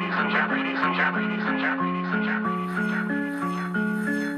ladies and gentlemen, ladies and gentlemen, ladies and gentlemen, ladies and gentlemen, ladies and gentlemen, ladies and gentlemen.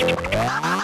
あ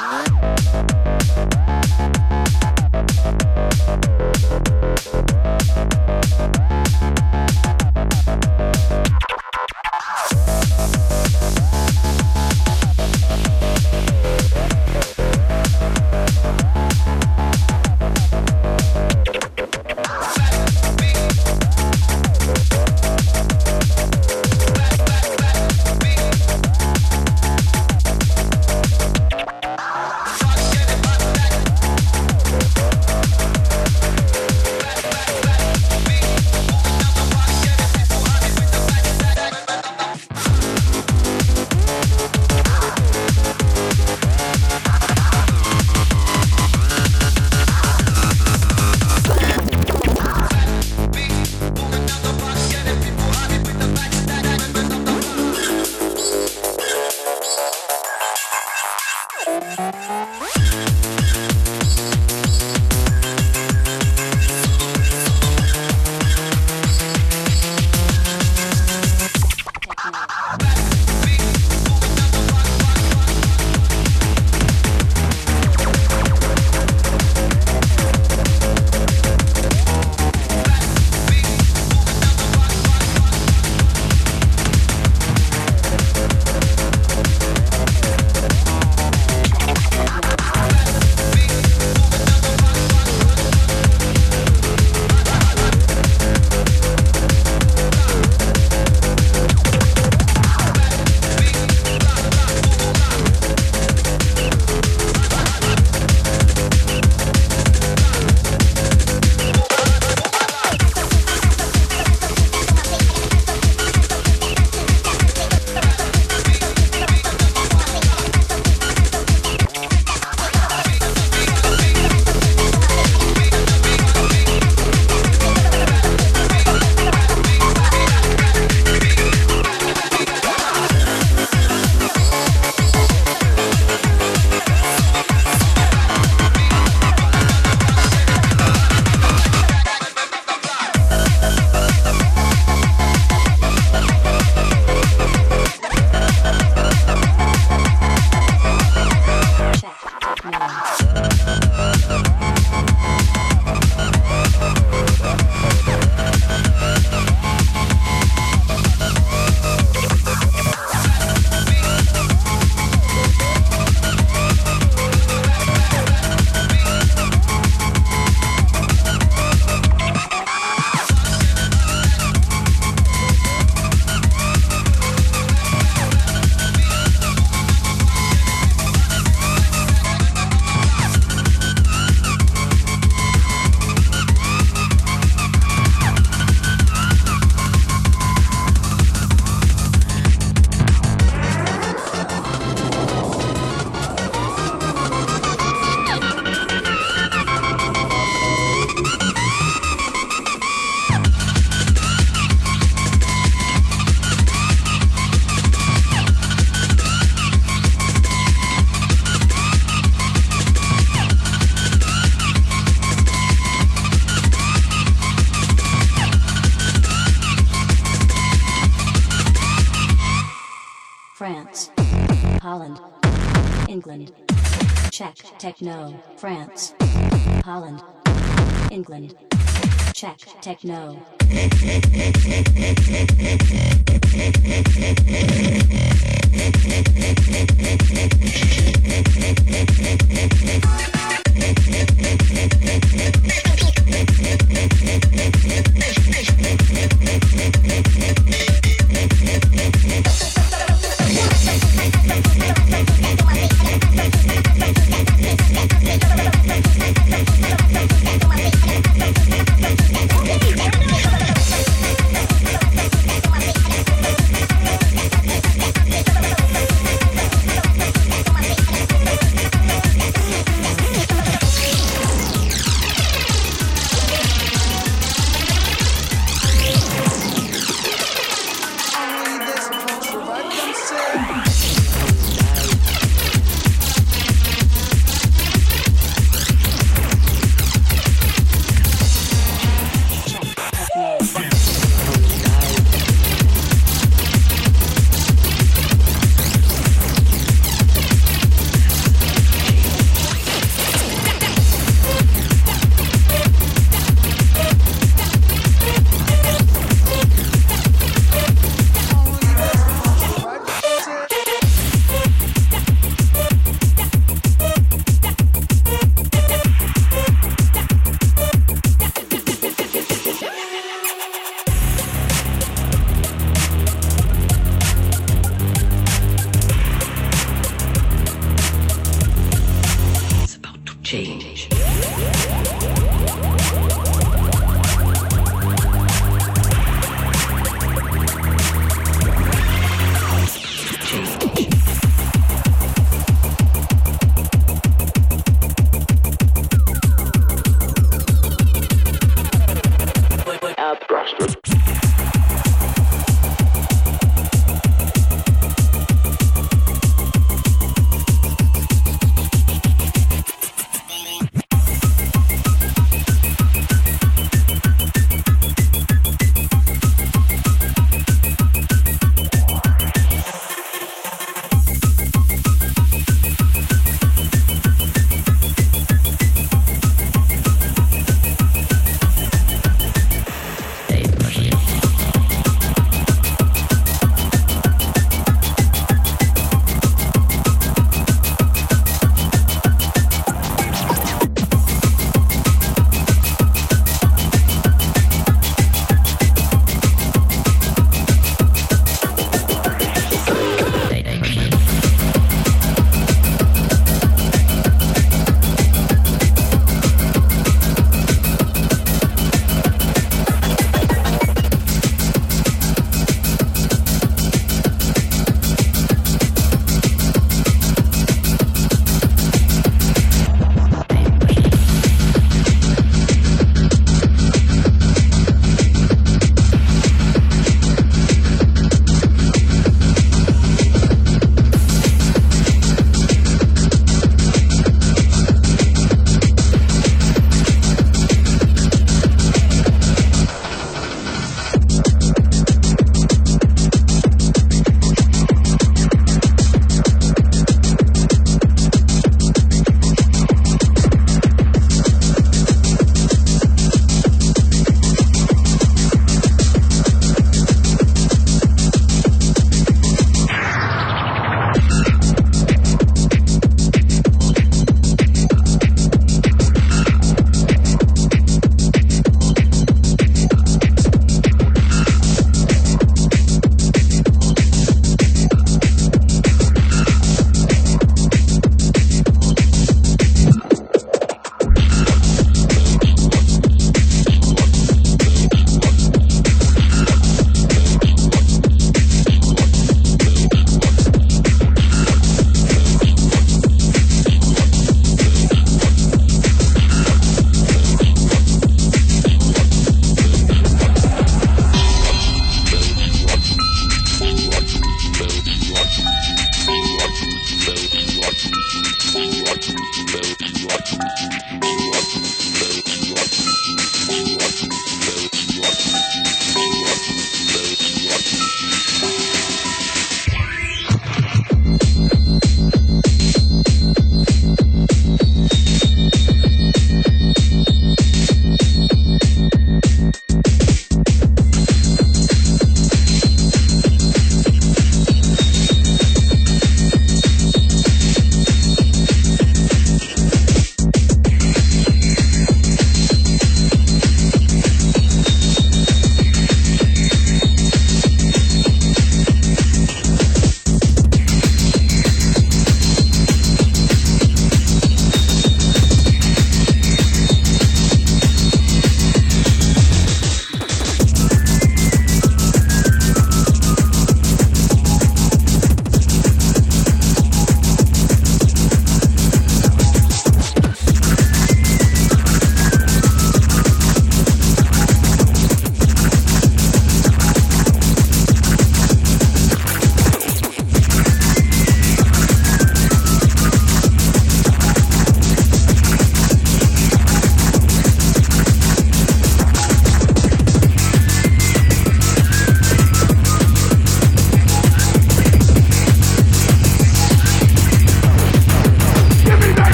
Techno.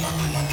Yeah.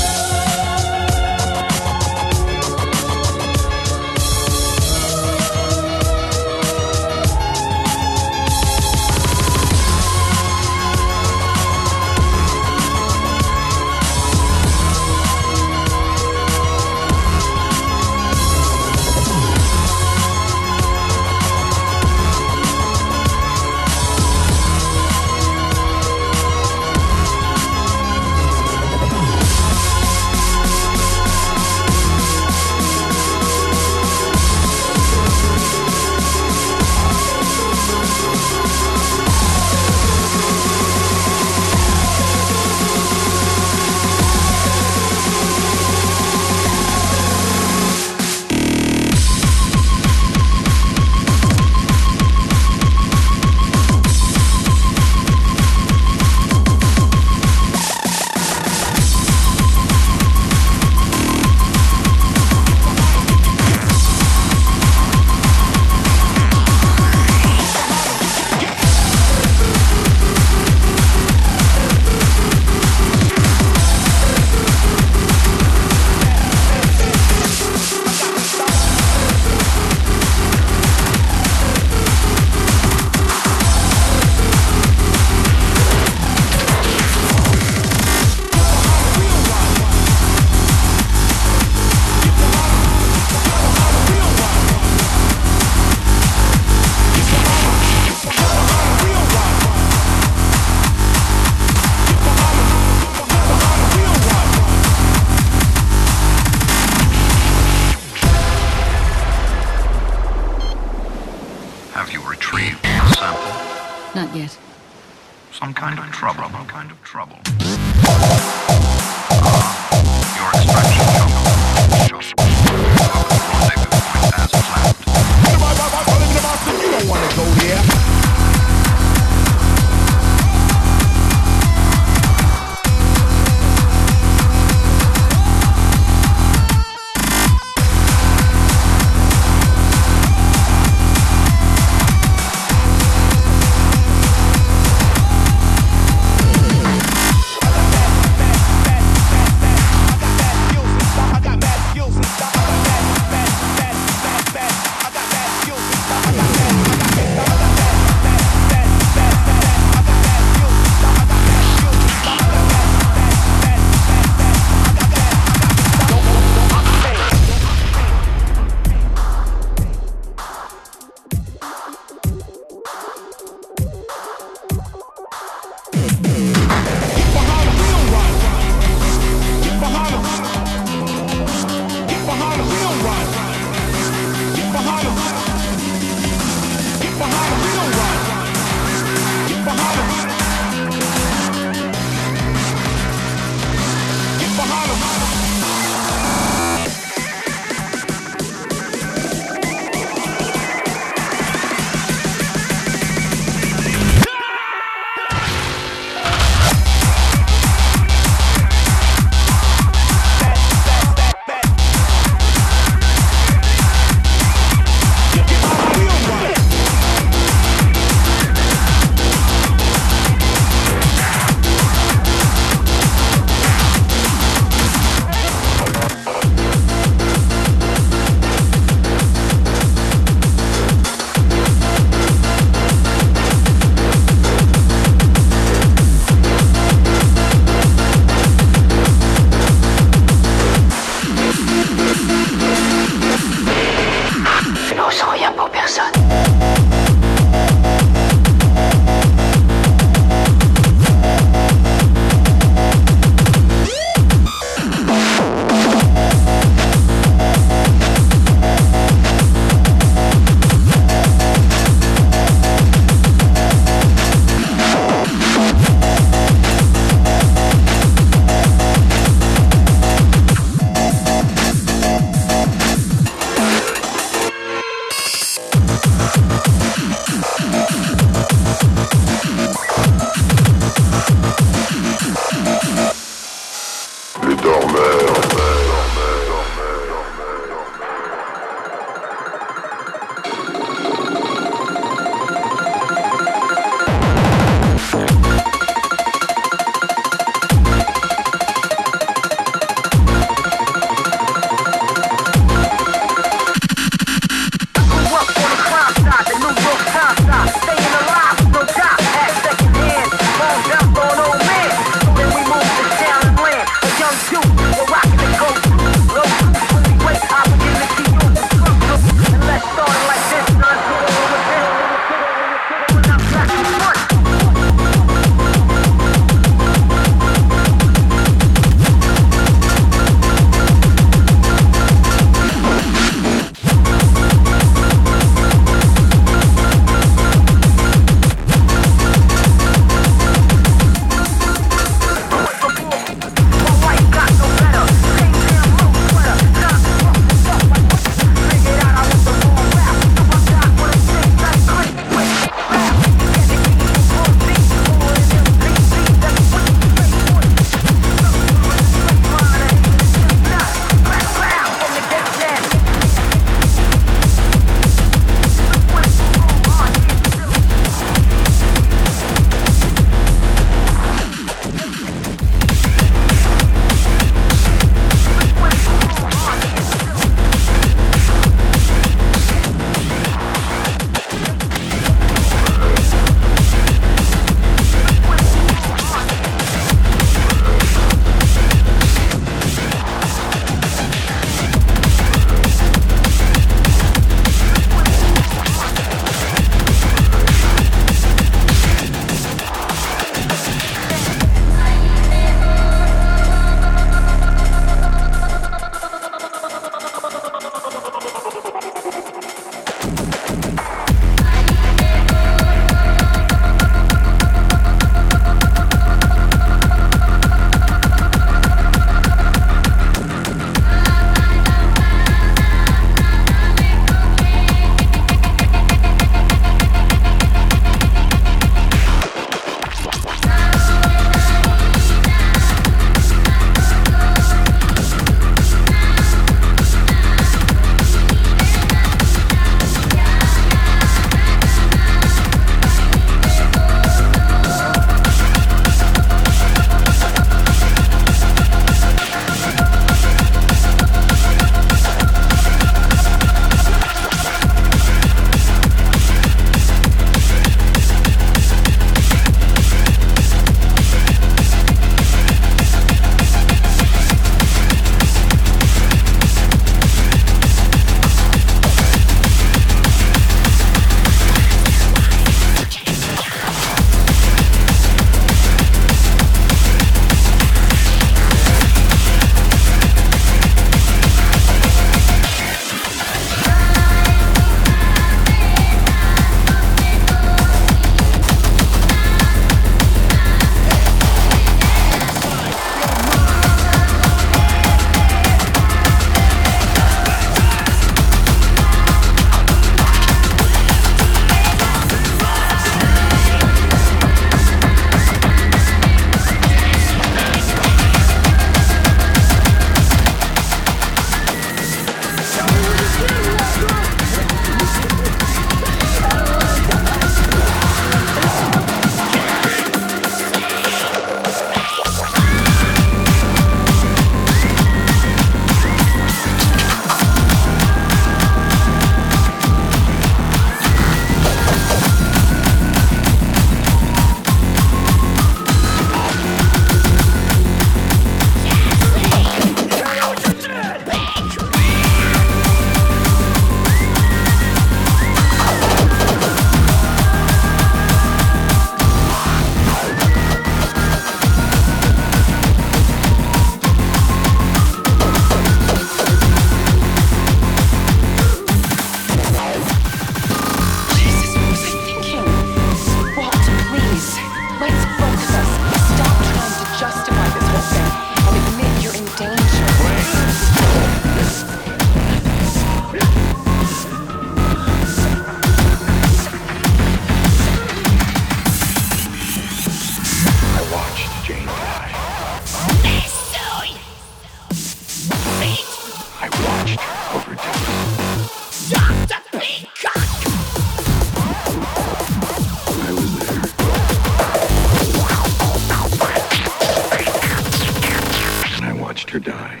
Die.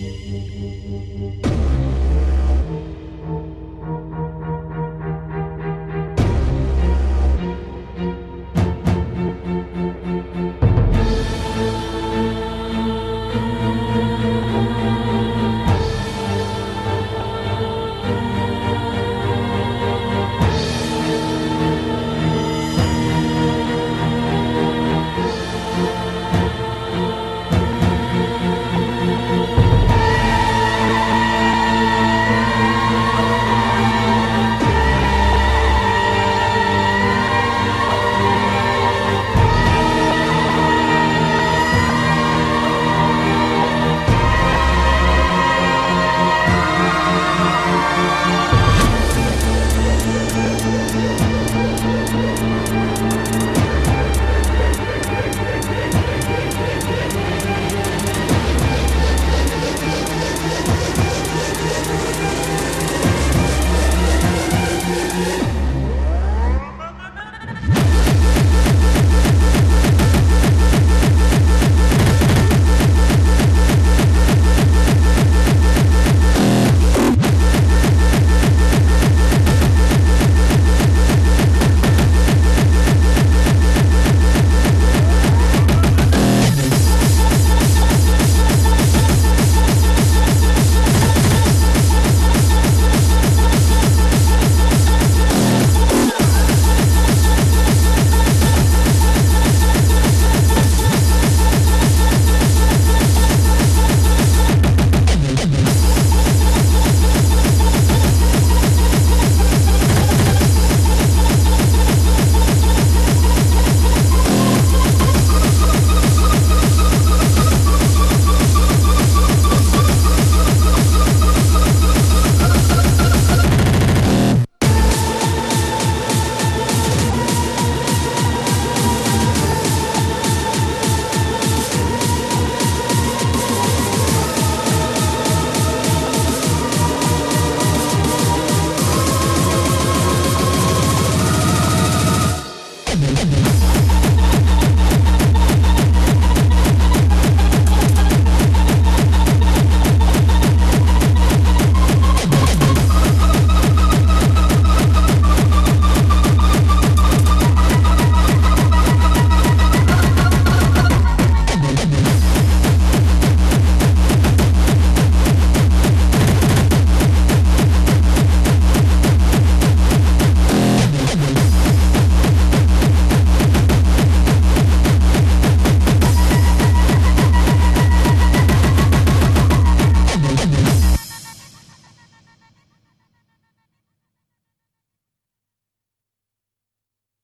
Música